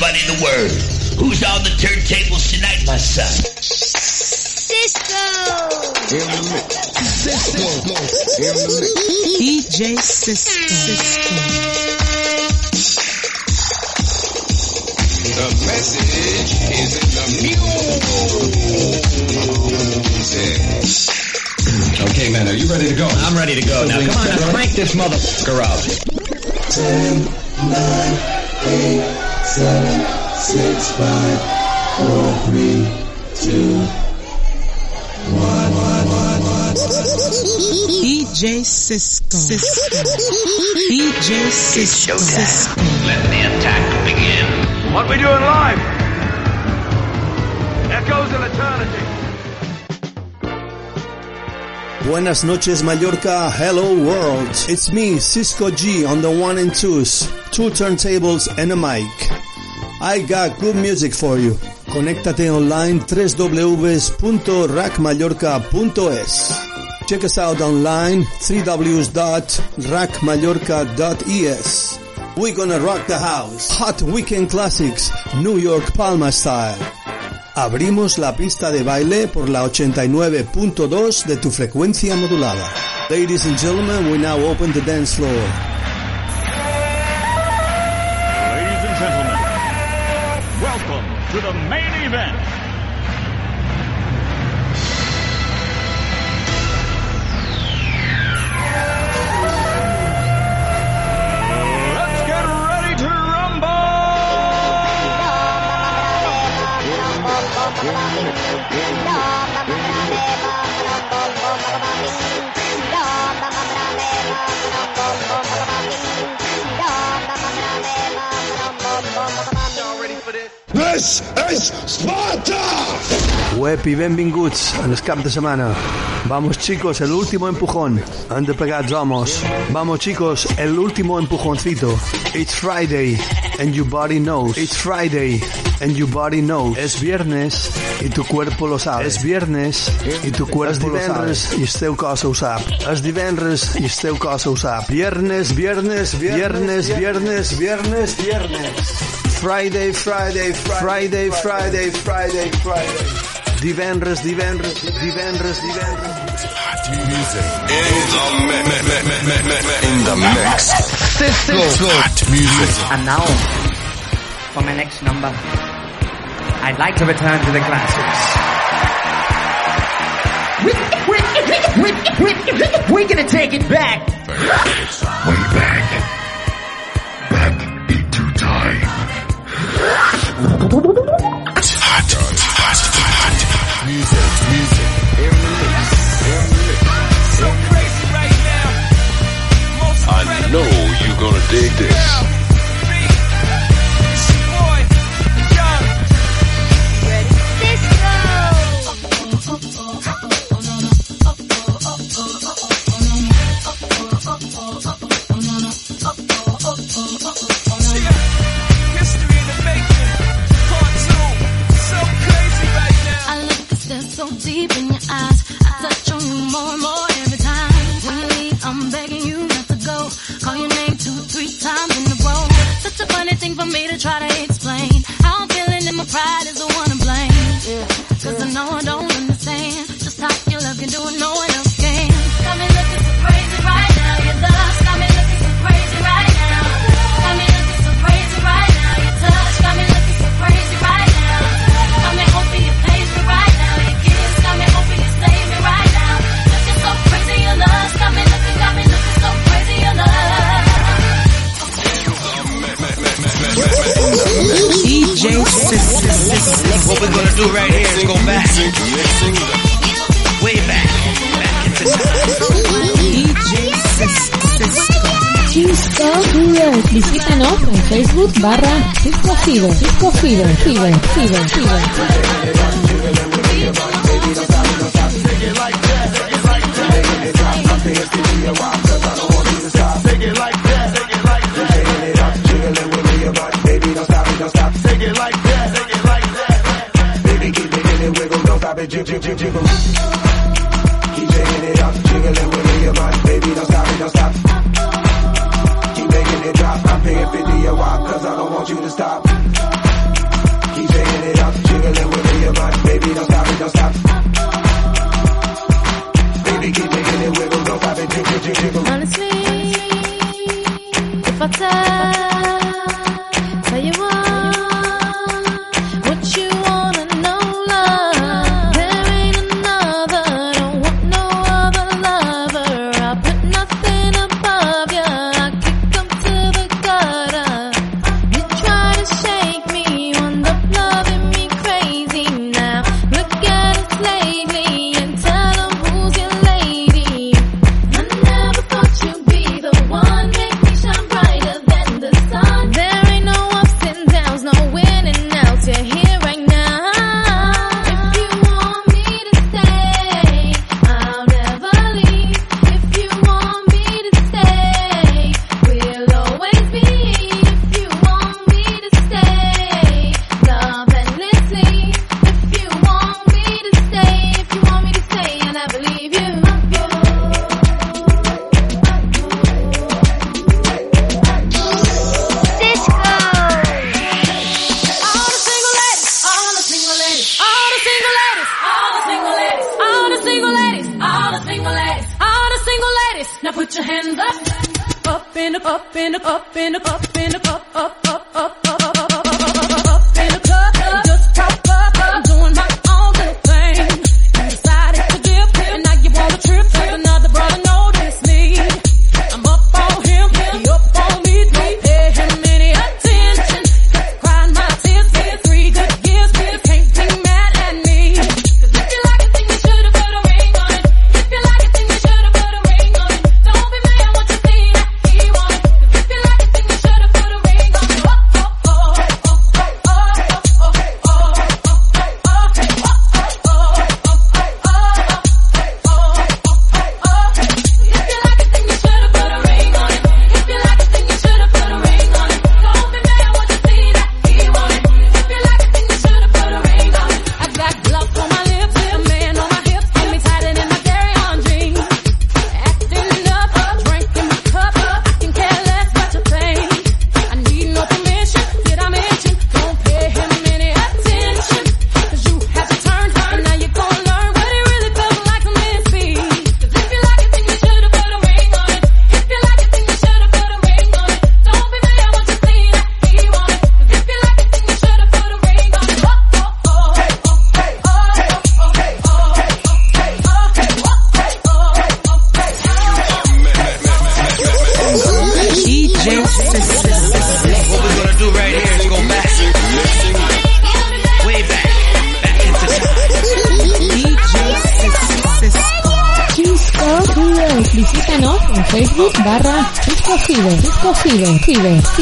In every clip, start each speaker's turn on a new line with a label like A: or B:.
A: everybody in the world. Who's on the turntables tonight, my son?
B: Cisco!
C: DJ Cisco. Cisco.
D: The message is in the music. Okay, man, are you ready to go?
E: I'm ready to go. Now, come on, now crank this motherfucker up.
F: Ten, nine, eight, seven, six, five, four, three, two, one, one, one, one.
C: DJ Cisco. Cisco. DJ Cisco. Cisco.
A: Let the attack begin.
G: What we doing live? Echoes of eternity.
H: Buenas noches, Mallorca. Hello, world. It's me, Cisco G, on the one and twos. Two turntables and a mic. I got good music for you. Conéctate online www.rackmallorca.es. Check us out online www.rackmallorca.es. We're gonna rock the house. Hot weekend classics, New York Palma style. Abrimos la pista de baile por la 89.2 de tu frecuencia modulada. Ladies and gentlemen, we now open the dance floor.
G: Good night.
D: This is Sparta!
H: Web i benvinguts en el cap de semana. Vamos chicos, el último empujón. Han de pegar vamos. Vamos chicos, el último empujoncito. It's Friday and your body knows. It's Friday and your body knows. Es viernes y tu cuerpo lo sabe. Es viernes i tu cuerpo lo sabe. És divendres i el teu cos ho sap. És divendres i el teu cos ho sap. Viernes, viernes, viernes, viernes, viernes, viernes. Friday, Friday, Friday, Friday, Friday, Friday. Divendres, divendres, divendres, divendres.
D: Music. In the mi- mi- mi- mi- mi- mi- mi- in the mix.
E: Cisco.
D: Hot music.
I: And now, for my next number, I'd like to return to the classics. We're gonna take it back.
D: Way back. Back Hot, hot, hot. Music, music. I know you're gonna dig this.
J: Barra Cisco Fever. Cisco Fever. Fever. Fever. Fever.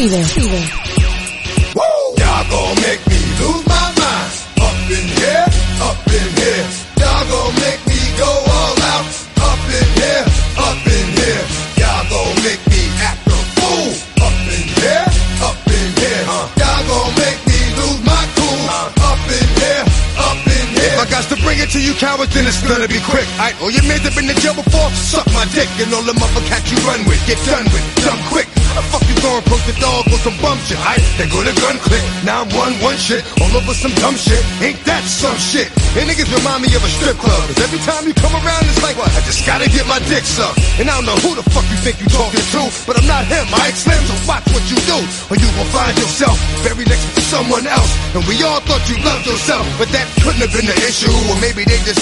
K: 一位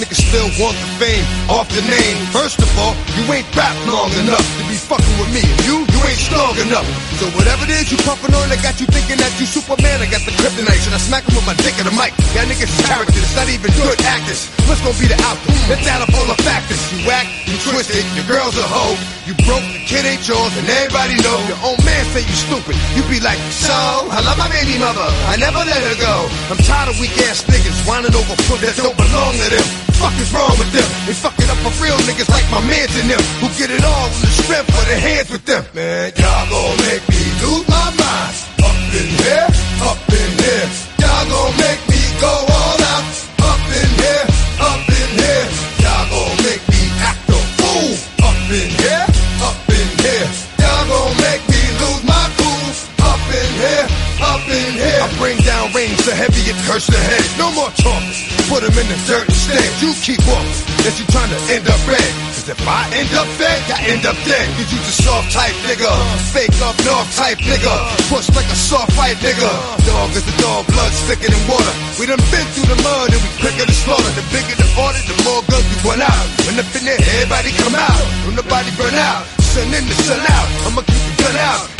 K: Niggas still want the fame off the name. First of all, you ain't rap long enough to be fucking with me. You, you ain't strong enough. So whatever it is you puffin' on, I got you thinking that you Superman. I got the kryptonite. Should I smack him with my dick in the mic? Y'all niggas is characters, not even good actors. What's gonna be the outcome? Let's add up all the factors. You whack, you twisted, your girl's a hoe. You broke, the kid ain't yours, and everybody know. Your own man say you stupid. You be like, so, I love my baby mother. I never let her go. I'm tired of weak ass niggas whining over foot that don't belong to them. Fuck is wrong with them? They fucking up for real niggas like my mans and them who get it all in the strength of their hands with them. Man, y'all gon' make me lose my mind. Up in here, up in here. Y'all gon' make me go all out. Up in here, up in here. Y'all gon' make me act a fool. Up in here, up in here. Y'all gon' make me lose my cool. Up in here, up in here. I bring down rain so heavy it hurts the head. No more talking. Put 'em in the dirt instead. You keep walking. That you trying to end up red. Cause if I end up dead, I end up dead. Cause you the soft type nigga. Fake up north type nigga. Push like a soft fight nigga. Dog is the dog, blood thicker than water. We done been through the mud and we quicker to slaughter. The bigger the order, the more guns we run out. When up in there, everybody come out. When nobody burn out. Sun in the sun out. I'ma keep the gun out.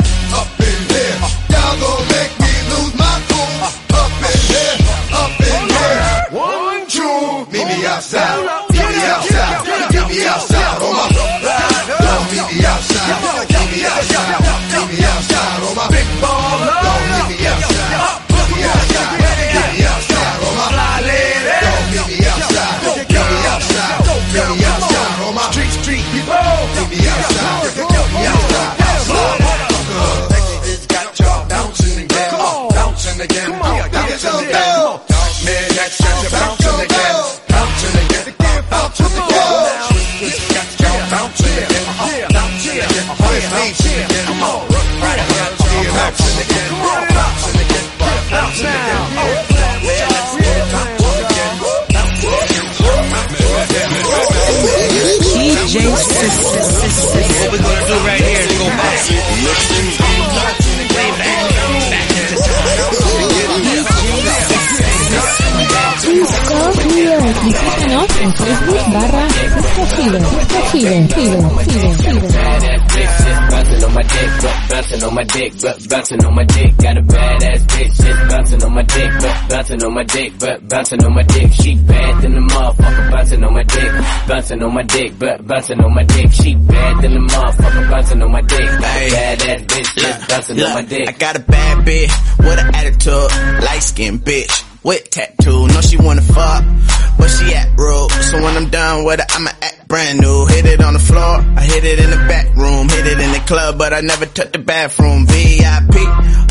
K: meet Again. Come.
L: What we're gonna do right go back.
J: Facebook barra.
M: Bouncing on my dick, but bouncing on my dick, but bouncing on my dick. Got a badass bitch, just bouncing on my dick, but bouncing on my dick, but bouncing on my dick. She bad than the motherfucker, bouncing on my dick, bouncing on my dick, but bouncing on my dick. She bad than the motherfucker, bouncing on my dick. Got a badass bitch, just bouncing on my dick.
N: I got a bad bitch with an attitude, light skinned bitch with tattoo. Know she wanna fuck, but she act rude. So when I'm done with her, I'ma act brand new. Hit it on the floor, I hit it in the back room, hit it in the club, but I never touch the bathroom. VIP,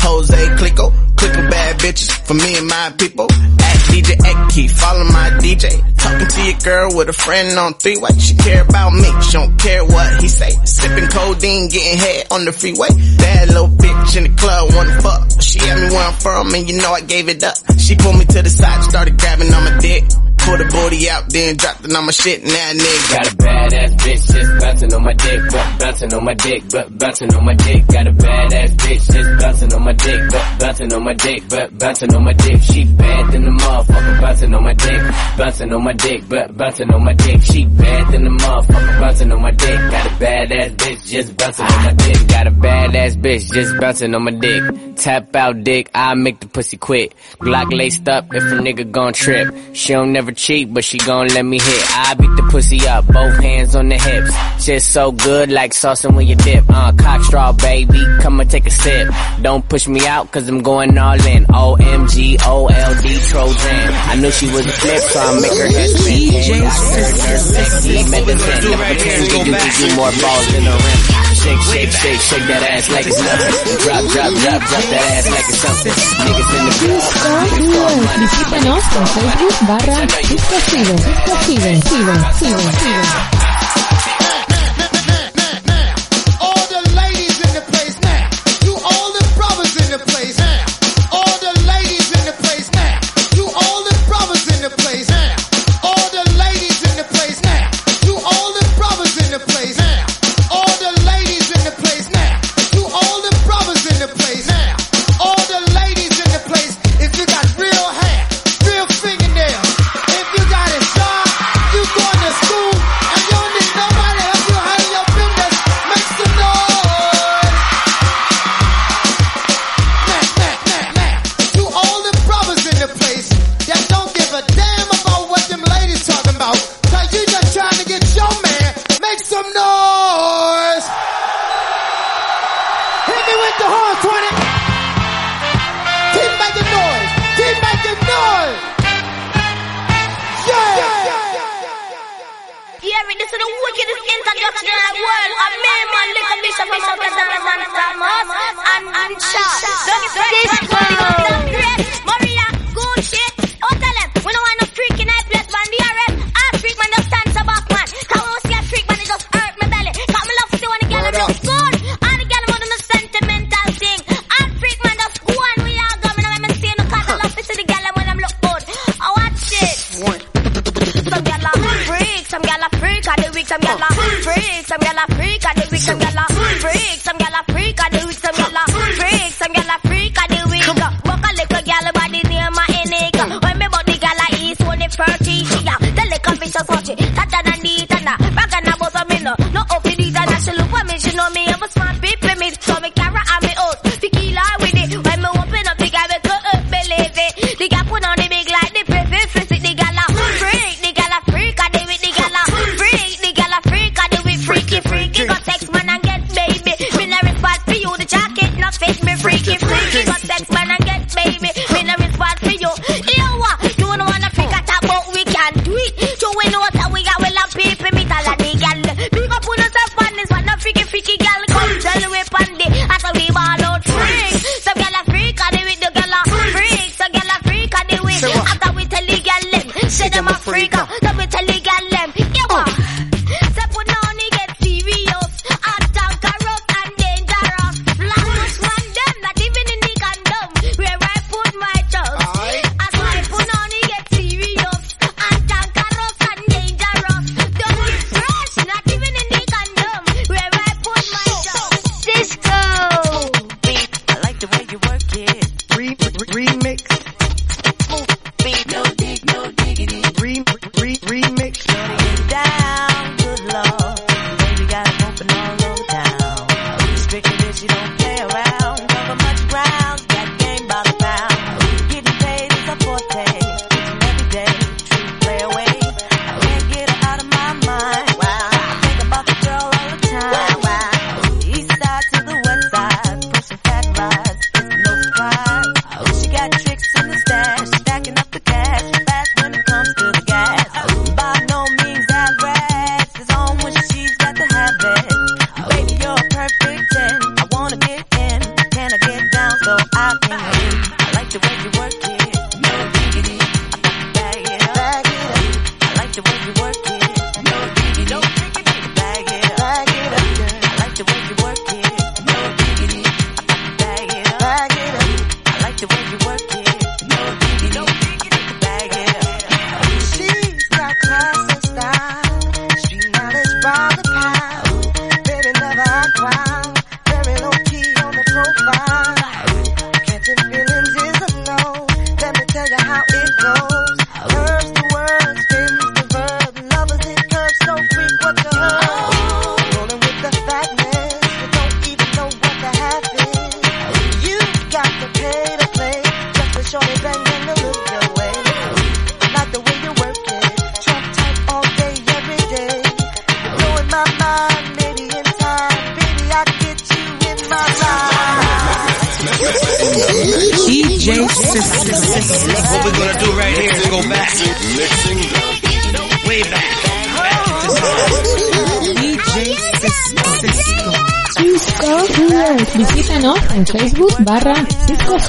N: Jose Clico, clicking bad bitches for me and my people. At DJ Eki, follow my DJ. Talking to your girl with a friend on three way. She care about me, she don't care what he say. Sipping codeine, getting head on the freeway. Bad little bitch in the club, wanna fuck. She asked me where I'm from, and you know I gave it up. She pulled me to the side, started grabbing on my dick. Pull the booty out, then dropped it on my shit. Now nigga
M: Got a badass bitch just bouncing on my dick, but bouncing on my dick, but bouncing on my dick. Got a badass bitch just bouncing on my dick, but bouncing on my dick, but bouncing on my dick. She bad than the motherfucker, bouncing on my dick, bouncing on my dick, but bouncing on my dick. She bad than the motherfucker, bouncing on my dick. Got a badass bitch just bouncing on my dick. Got a badass bitch just bouncing on my dick. Tap out dick, I make the pussy quit. Glock laced up if a nigga gon' trip. She don't never cheat, but she gon' let me hit. I beat the pussy up, both hands on the hips. Just so good like saucing when you dip. Uh, cock straw, baby, come and take a sip. Don't push me out, cause I'm going all in. OMG, OLD, Trojan. I knew she was a flip, so I make her head spin.
O: DJ
M: Sexy medicine. Pretend you give you more balls than a rim. Shake, shake, shake, shake that ass like it's nothing. Drop, drop, drop, drop that ass like it's something. Niggas in the
J: Cisco Fever. Visítanos en Facebook barra Cisco Fever. Cisco Fever. Fever. Fever. Fever.
K: All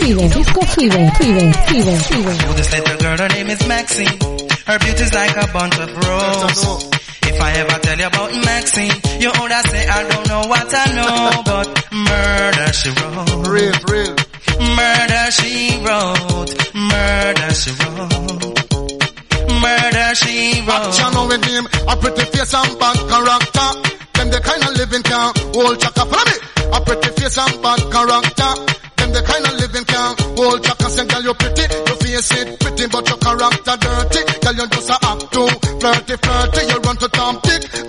J: Fever. Cisco Fever. Fever. Fever. Fever.
P: Oh, this little girl, her name is Maxine. Her beauty's like a bunch of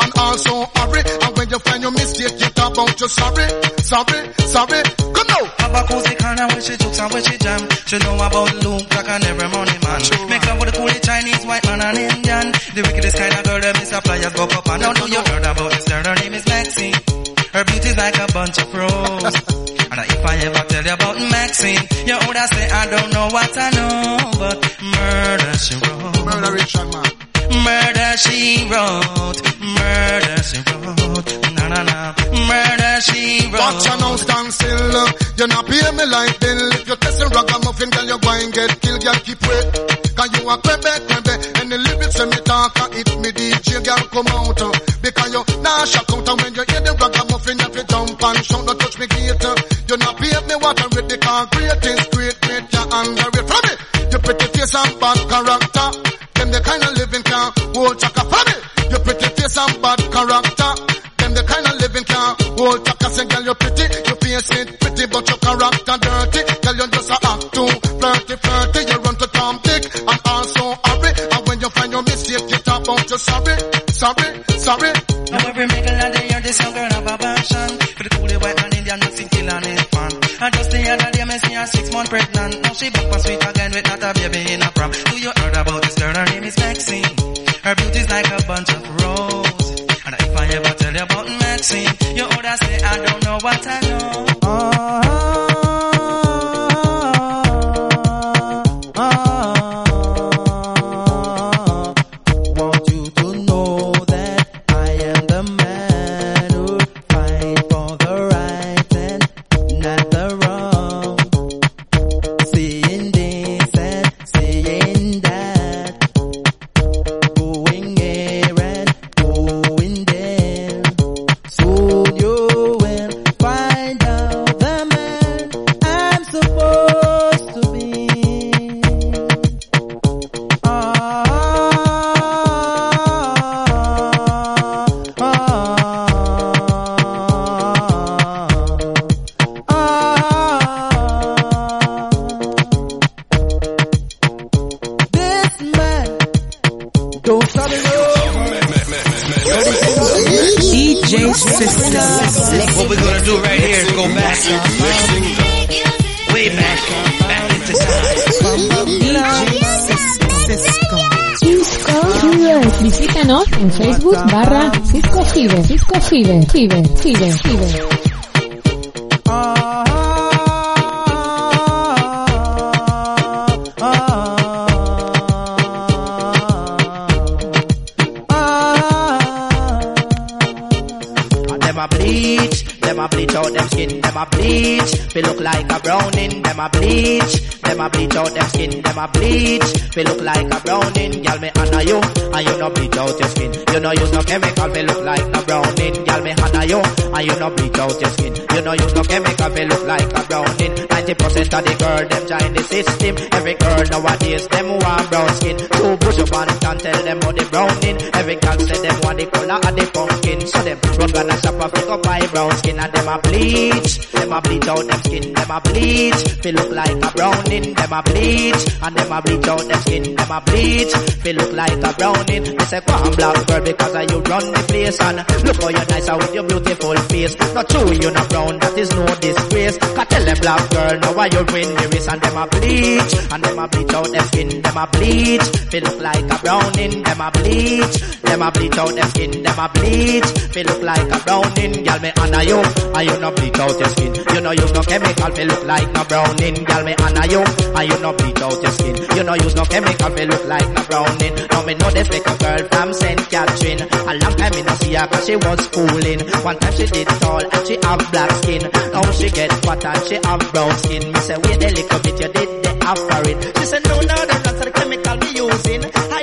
Q: and also hurry. And when you find your mistake, you talk about you sorry, sorry, sorry. Come now.
P: Have a cozy corner where she jokes and where she jam. She know about Luke, Jack and every money man. Make love with the coolie Chinese, white man and Indian. The wickedest kind of girl that Mr. Flyers go up and now know you heard about this girl, her name is Maxine. Her beauty's like a bunch of roses. and if I ever tell you about Maxine, you would say I don't know what I know, but murder she wrote.
Q: Murder Richard, man.
P: Murder she wrote. Murder she wrote. Na na na. Murder she wrote.
Q: Watch you now stand still. uh, You not pay me like bill. If you're testing ragamuffin, girl, you go and get killed, girl, keep wait. Cause you a crebe, crebe. And the lyrics when me talk, uh, it me DJ, girl, come out. uh, Because you nah shock out, and when you hear the ragamuffin, you jump and shout, don't touch me gate. uh. You not pay me water with the concrete, is great, you under. From me, you pretty face and bad character. Them the kind of living can hold chaka. From me, you pretty face and bad character. Them the kind of living can hold chaka. Say, girl, you pretty, you face it pretty, but your character about you sorry, sorry, sorry.
P: Now every middle of the year, this young girl have a passion. For the coolie white man Indian mixing kill and his fan. And just the other day, me see her six months pregnant. Now she back for sweet again with not a baby in a prom Do you heard about this girl? Her name is Maxine. Her beauty's like a bunch of roses. And if I ever tell you about Maxine You would say I don't know what I know.
R: Want
J: Fever. Fever. Fever. Fever.
R: Them a bleach, them a bleach out them skin, them a bleach. No bleach out your skin. You no use no chemical, they look like a. Ninety percent of the girl them join the system. Every girl nowadays them want brown skin. Two push up and tell them how they browning. Every girl say them want the color of the pumpkin, so them gonna shop a pick up buy brown skin and them a bleach. Them a bleach out them skin, them a bleach. Feel look like a browning, them a bleach. And them a bleach out them skin, them a bleach. Feel look like a browning. They say go on black girl because you run the place and look how you nice with your beautiful face. Not true you not brown, that is no disgrace. Cause tell them black girl now why you win the race and them a bleach. And them a bleach out them skin, them a bleach. Feel look like a browning, them a bleach. Them a bleach out them skin, them a bleach. Feel look like a browning, girl me honor you. and you no bleach out your skin. You no use no chemical, me look like no browning. Girl, me honor you, and you no bleach out your skin. You no use no chemical, me look like no browning. Now me know this little girl from St. Catherine. A long time me no see her 'cause she was schooling. One time she did tall and she have black skin. Now she get fat and she have brown skin. Me say wait a little bit, you did the offering. She said no, no, that's not the chemical me using. I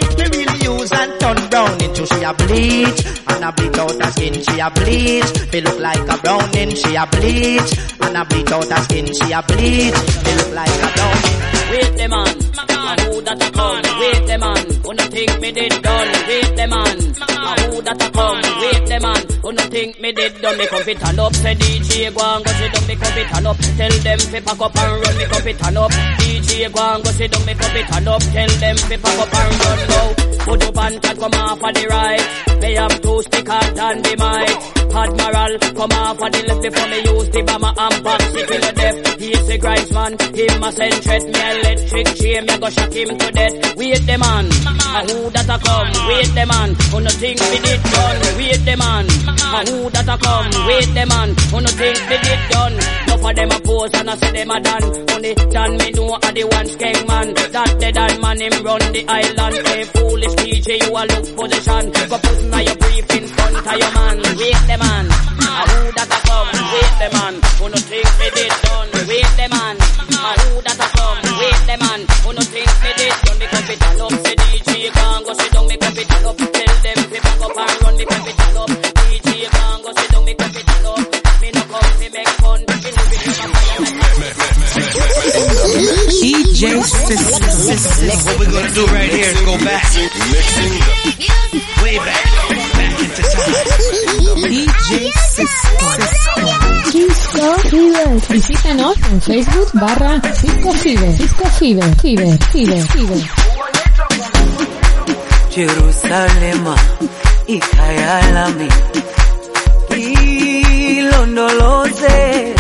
R: me and turn brown into she a bleach and a bleach out her skin. She a bleach, me look like a browning. She a bleach and a bleach out her skin. She a bleach, me look like a browning.
S: Wait the man, a who that a come? Wait the man, who no think me did done? Wait the man, a who that a come? Wait the man, who no think me did done? Me come fit turn up, say DJ go and go sit down. Me come fit turn up, tell them fi pack up and run. Me come fit turn up, DJ go and go sit down. Me come fit turn up, tell them fi pack up and run now. Put up and chat come off of the right. They have two stickers and the mic. Admiral come off of the left before me use the bomber and box it till the death. He's a grinds man, him a send threat. Me electric chain, me go shock him to death. Wait the man, who that a come? Wait the man, who no think me did done? Wait the man, a who that a come? Wait the man, who no think me did done? Enough of them a pose and I say them a done. Only done me know a the one skeng man. That dead and man him run the island. Hey foolish DJ, you a look position. Go put now your brief in front of your man. Wait the man, a who that a come? Wait the man, who no think me did DJ
O: Cisco.
L: What we're gonna do right here is go back. Way back. Back into time.
O: DJ Cisco.
J: Cisco. Visítanos en Facebook barra Cisco Fever. Cisco Fever. Fever. Fever. Fever.
T: Jerusalema ikhaya lami ilondoloze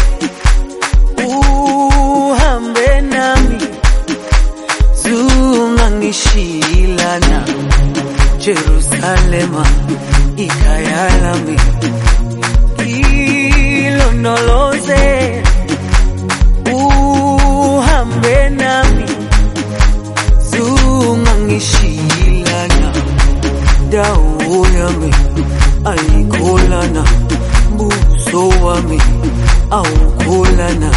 T: zungangishilana Jerusalema ikhaya lami ilondoloze uhambe nami zungangishilana dawo yami ayikholana buso wami awukholana.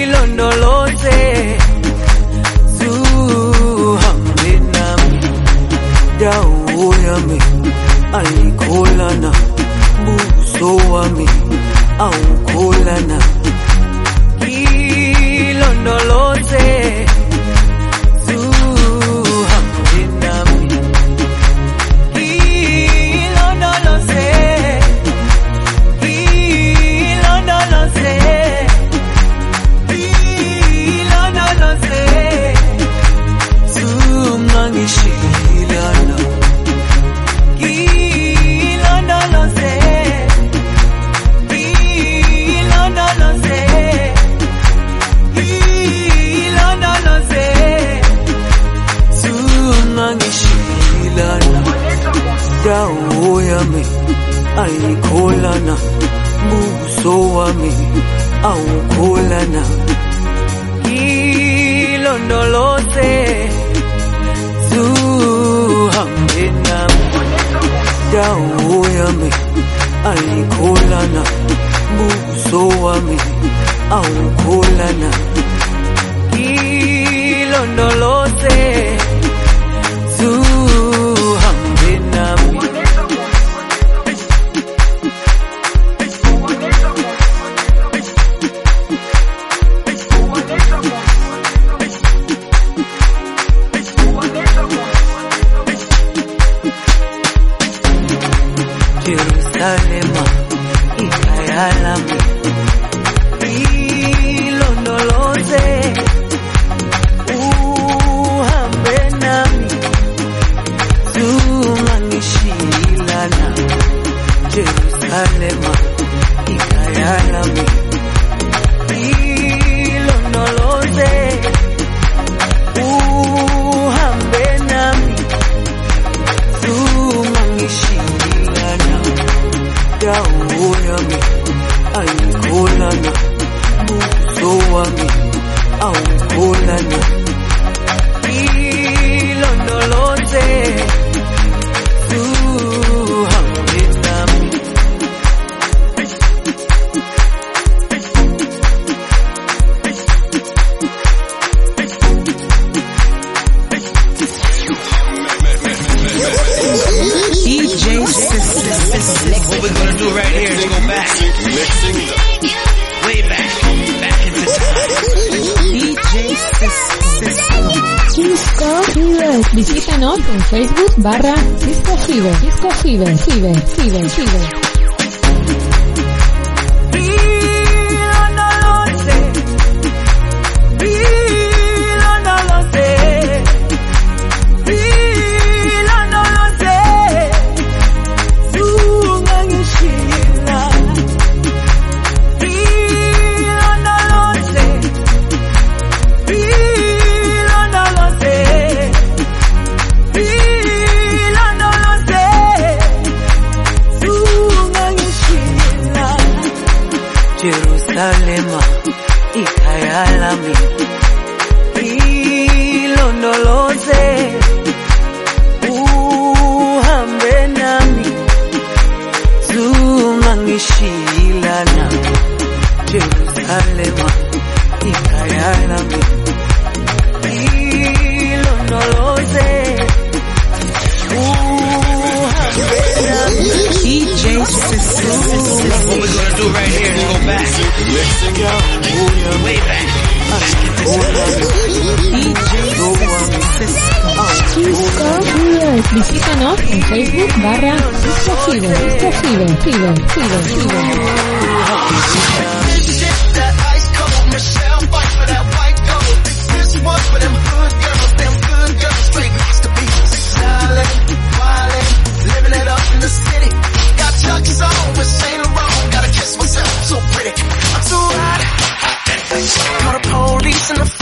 T: Ilondoloze dawo yami ayikholana buso wami awukholana ilondoloze
J: Visítanos en Facebook barra. Fever. Fever.
U: Police and the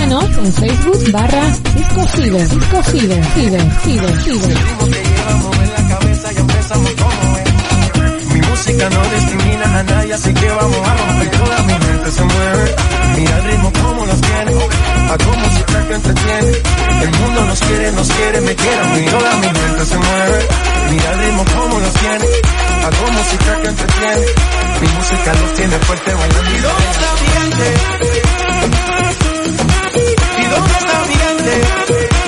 J: Búscanos en Facebook barra Disco Fever, Disco Fever, Fever, Fever, Fever.
V: Mi música no discrimina a nadie, así que vamos a romper. Toda mi mente se mueve, mira el ritmo como los tiene, hago música que entretiene. El mundo nos quiere, nos quiere, me quiere a mí. Toda mi mente se mueve, mira el ritmo como los tiene, hago música que entretiene. Mi música los tiene fuerte bailando. ¿Y?
U: Yeah.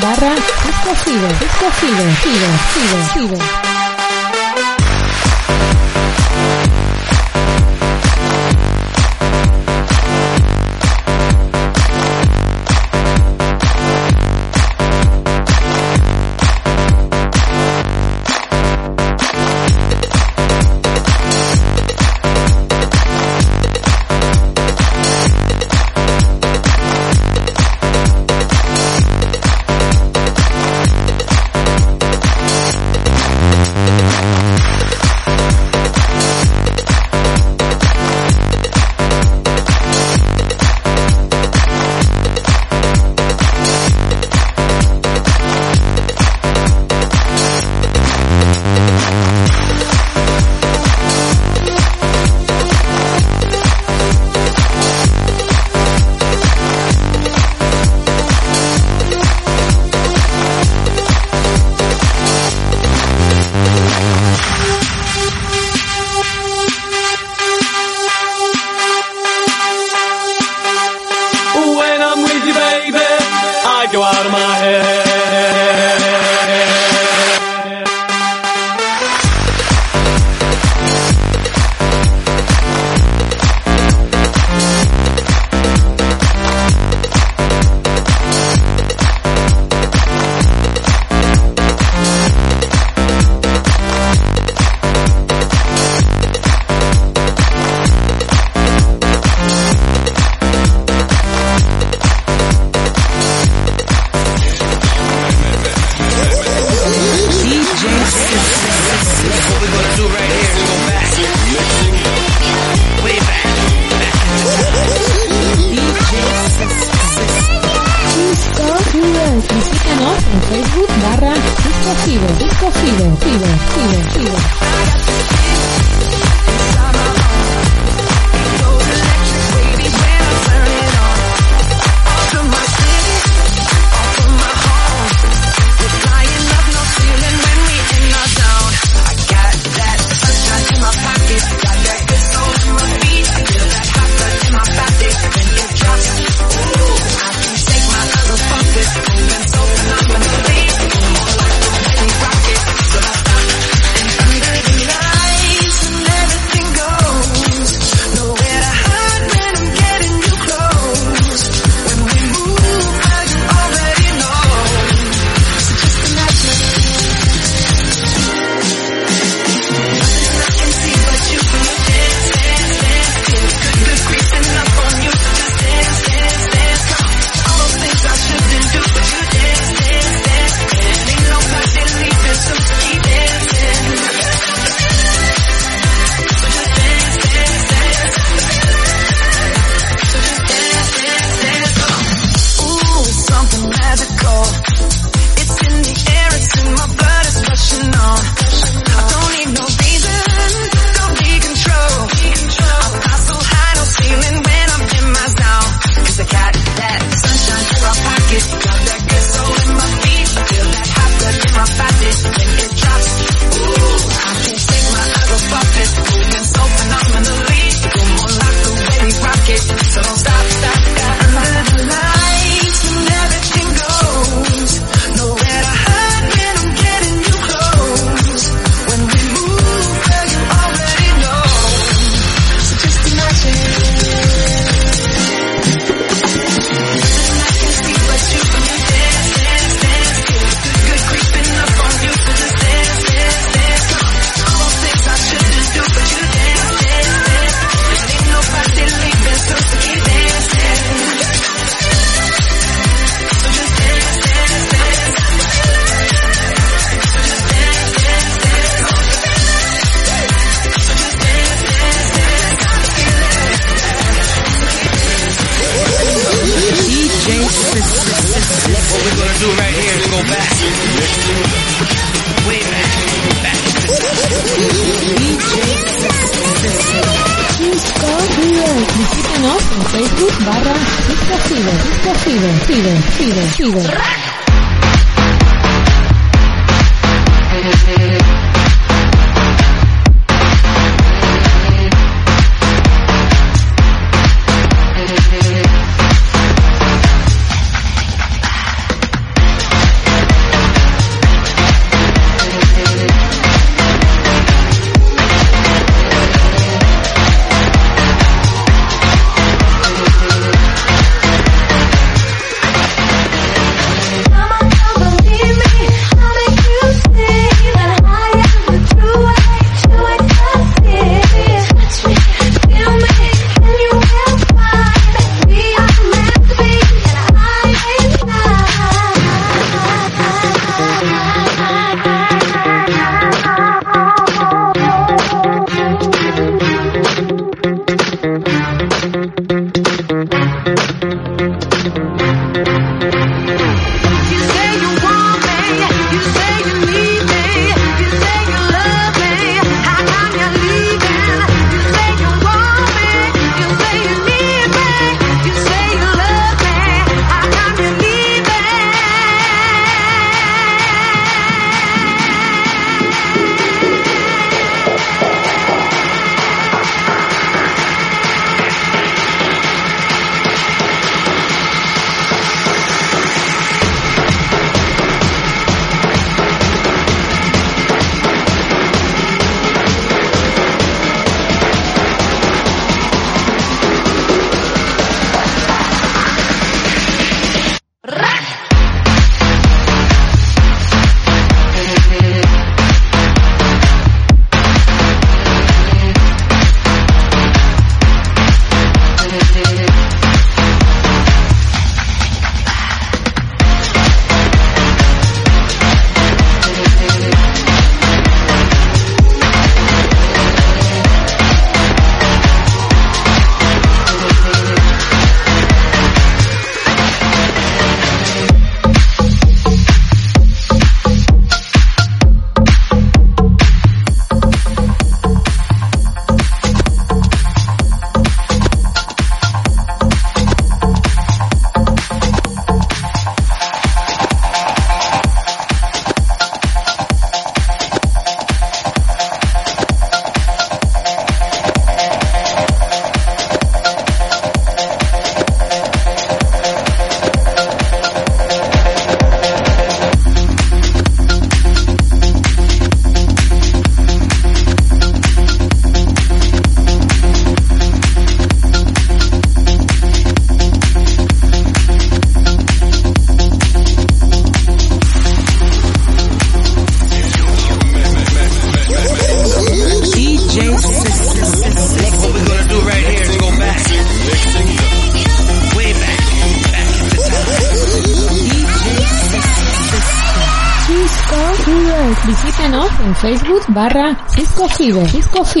U: Barra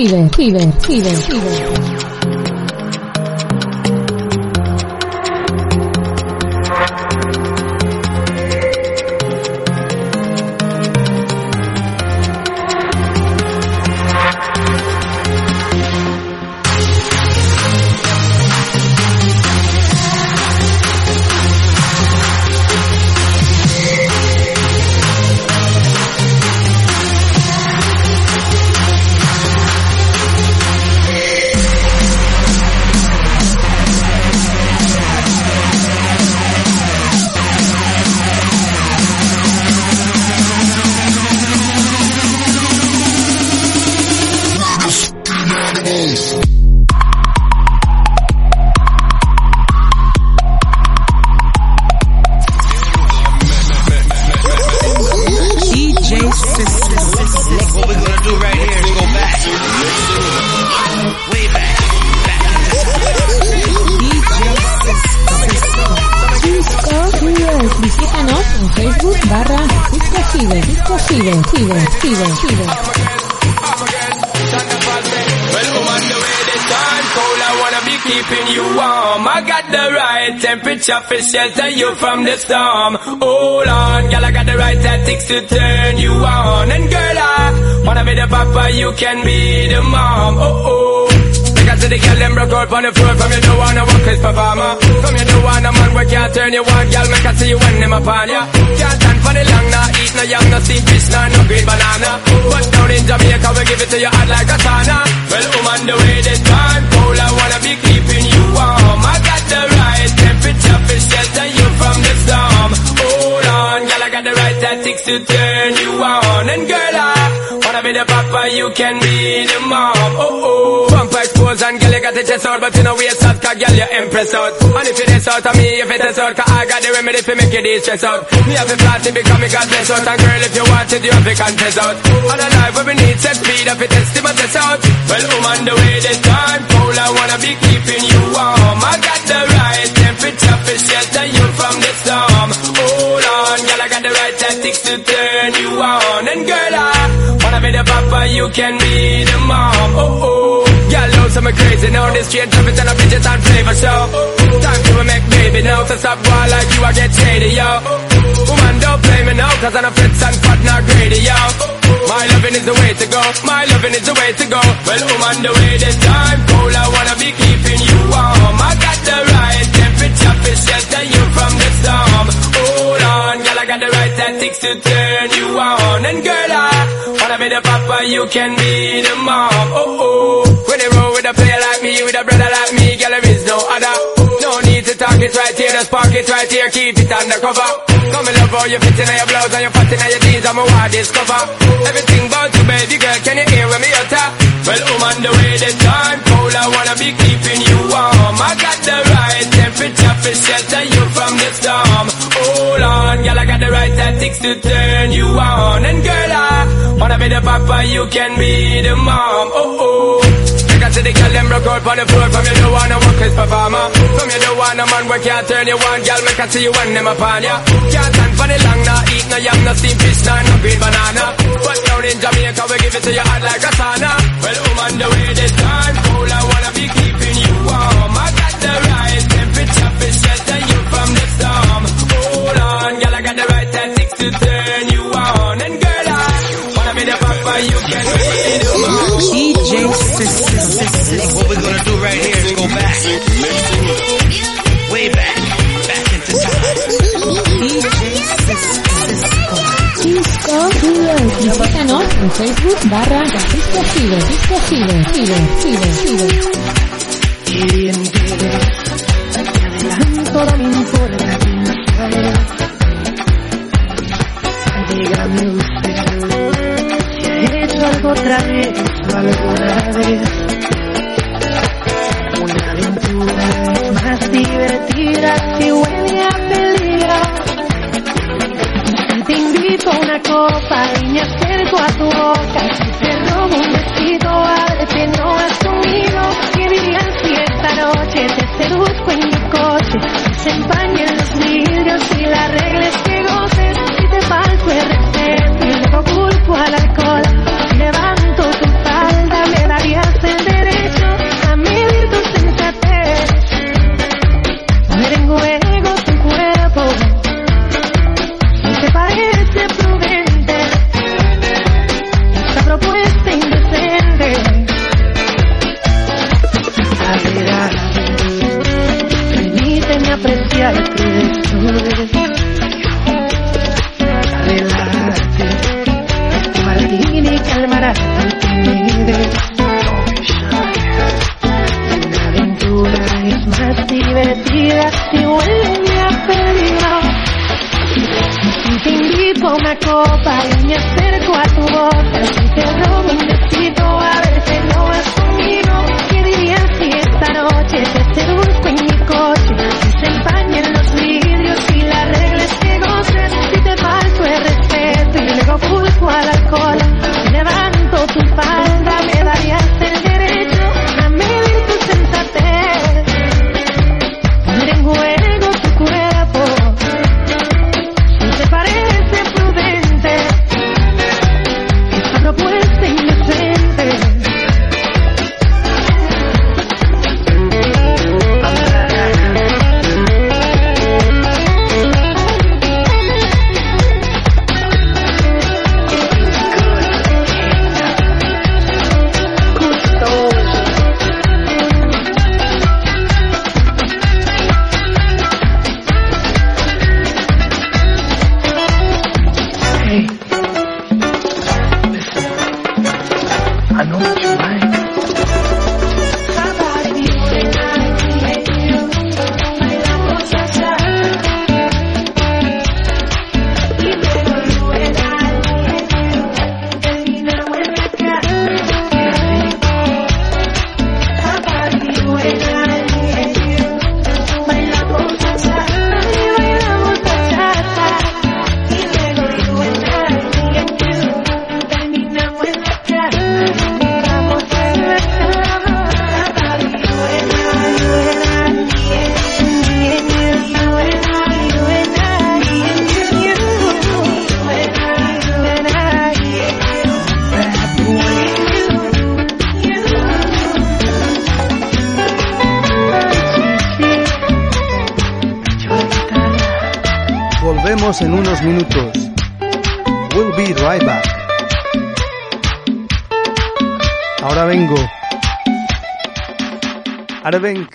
U: Fever. Fever. Fever. Fever.
W: Temperature for shelter you from the storm. Hold on, girl, I got the right tactics to turn you on. And girl, I wanna be the papa, you can be the mom. Oh oh. Because to the girl them broke out on the floor. From you don't wanna work as performer. From you don't want a man where can't turn you on. Girl, make I see you when them upon ya. Can't stand for the long, nah Eat no yam, no steamed fish, nah No green banana. But down in Jamaica we give it to you hot like a sauna. Well, I'm the way this time Cold, I wanna be keeping you warm. I got the right. Temperature for shelter you from the storm. Hold on, girl, I got the right tactics to turn you on. And girl, I wanna be the papa, you can be the mom. Oh, oh. Vampire expose and girl, you got the chest out But you know waist out, cause girl, you impress out. And if it is out of me, if it is out Cause I got the remedy for make you de-stress out. Me have a to become me God bless out. And girl, if you want it, you have to confess out. And a life where we need set speed If it is, test out. Well, I'm on the way this time Cold, I wanna be keeping you warm. I got the right temperature for shelter you from the storm. Hold on, girl, I got the right tactics to turn you on. And girl, I wanna be the papa, you can be the mom. Oh, oh. Know some crazy now This straight traffic and a bitches and flavor so. Time to make baby now So stop war like you, I get shady, yo. Woman, don't play me now Cause I'm a fits and not greedy, yo. My loving is the way to go My loving is the way to go. Well, I'm the way this time Cold, I wanna be keeping you warm. I for shelter you from the storm Hold on, girl, I got the right tactics to turn you on. And girl, I wanna be the papa, you can be the mom. Oh, oh. When you roll with a player like me With a brother like me, girl, there is no other. No need to talk it right here Just park it right here, keep it undercover. Come and love how you fit in your blouse And you fat in your jeans I'm a wild discover. Everything about you, baby girl Can you hear when me utter? Well, I'm on the way this time Cold, I wanna be keeping you warm. I got the right temperature for shelter you from the storm. Hold on, girl, I got the right tactics to turn you on. And girl, I wanna be the papa, you can be the mom. Oh, oh. Take to the girl, them broke out on the floor. From you don't wanna work as performer. From you don't want a man where can't turn you on. Girl, make I see you when them upon ya. Can't stand for the long, nah Eat no yam, no steamed fish, nah No green banana. But down in Jamaica, we give it to you hot like a sauna. Well, on the way this time Cold, I wanna
A: go back. Way back. Back into
J: Disco Fever. Visítanos en Facebook barra Disco Fever. Disco Fever. Fever. Fever. Fever.
O: Todo me importa quién sabe. Dígame usted si ha hecho algo otra vez o alguna vez. Divertida si huele a peligro. Te invito a una copa y me acerco a tu boca, te robo un besito, a que no has comido. ¿Qué dirías si esta noche te seduzco en mi coche? Se empañan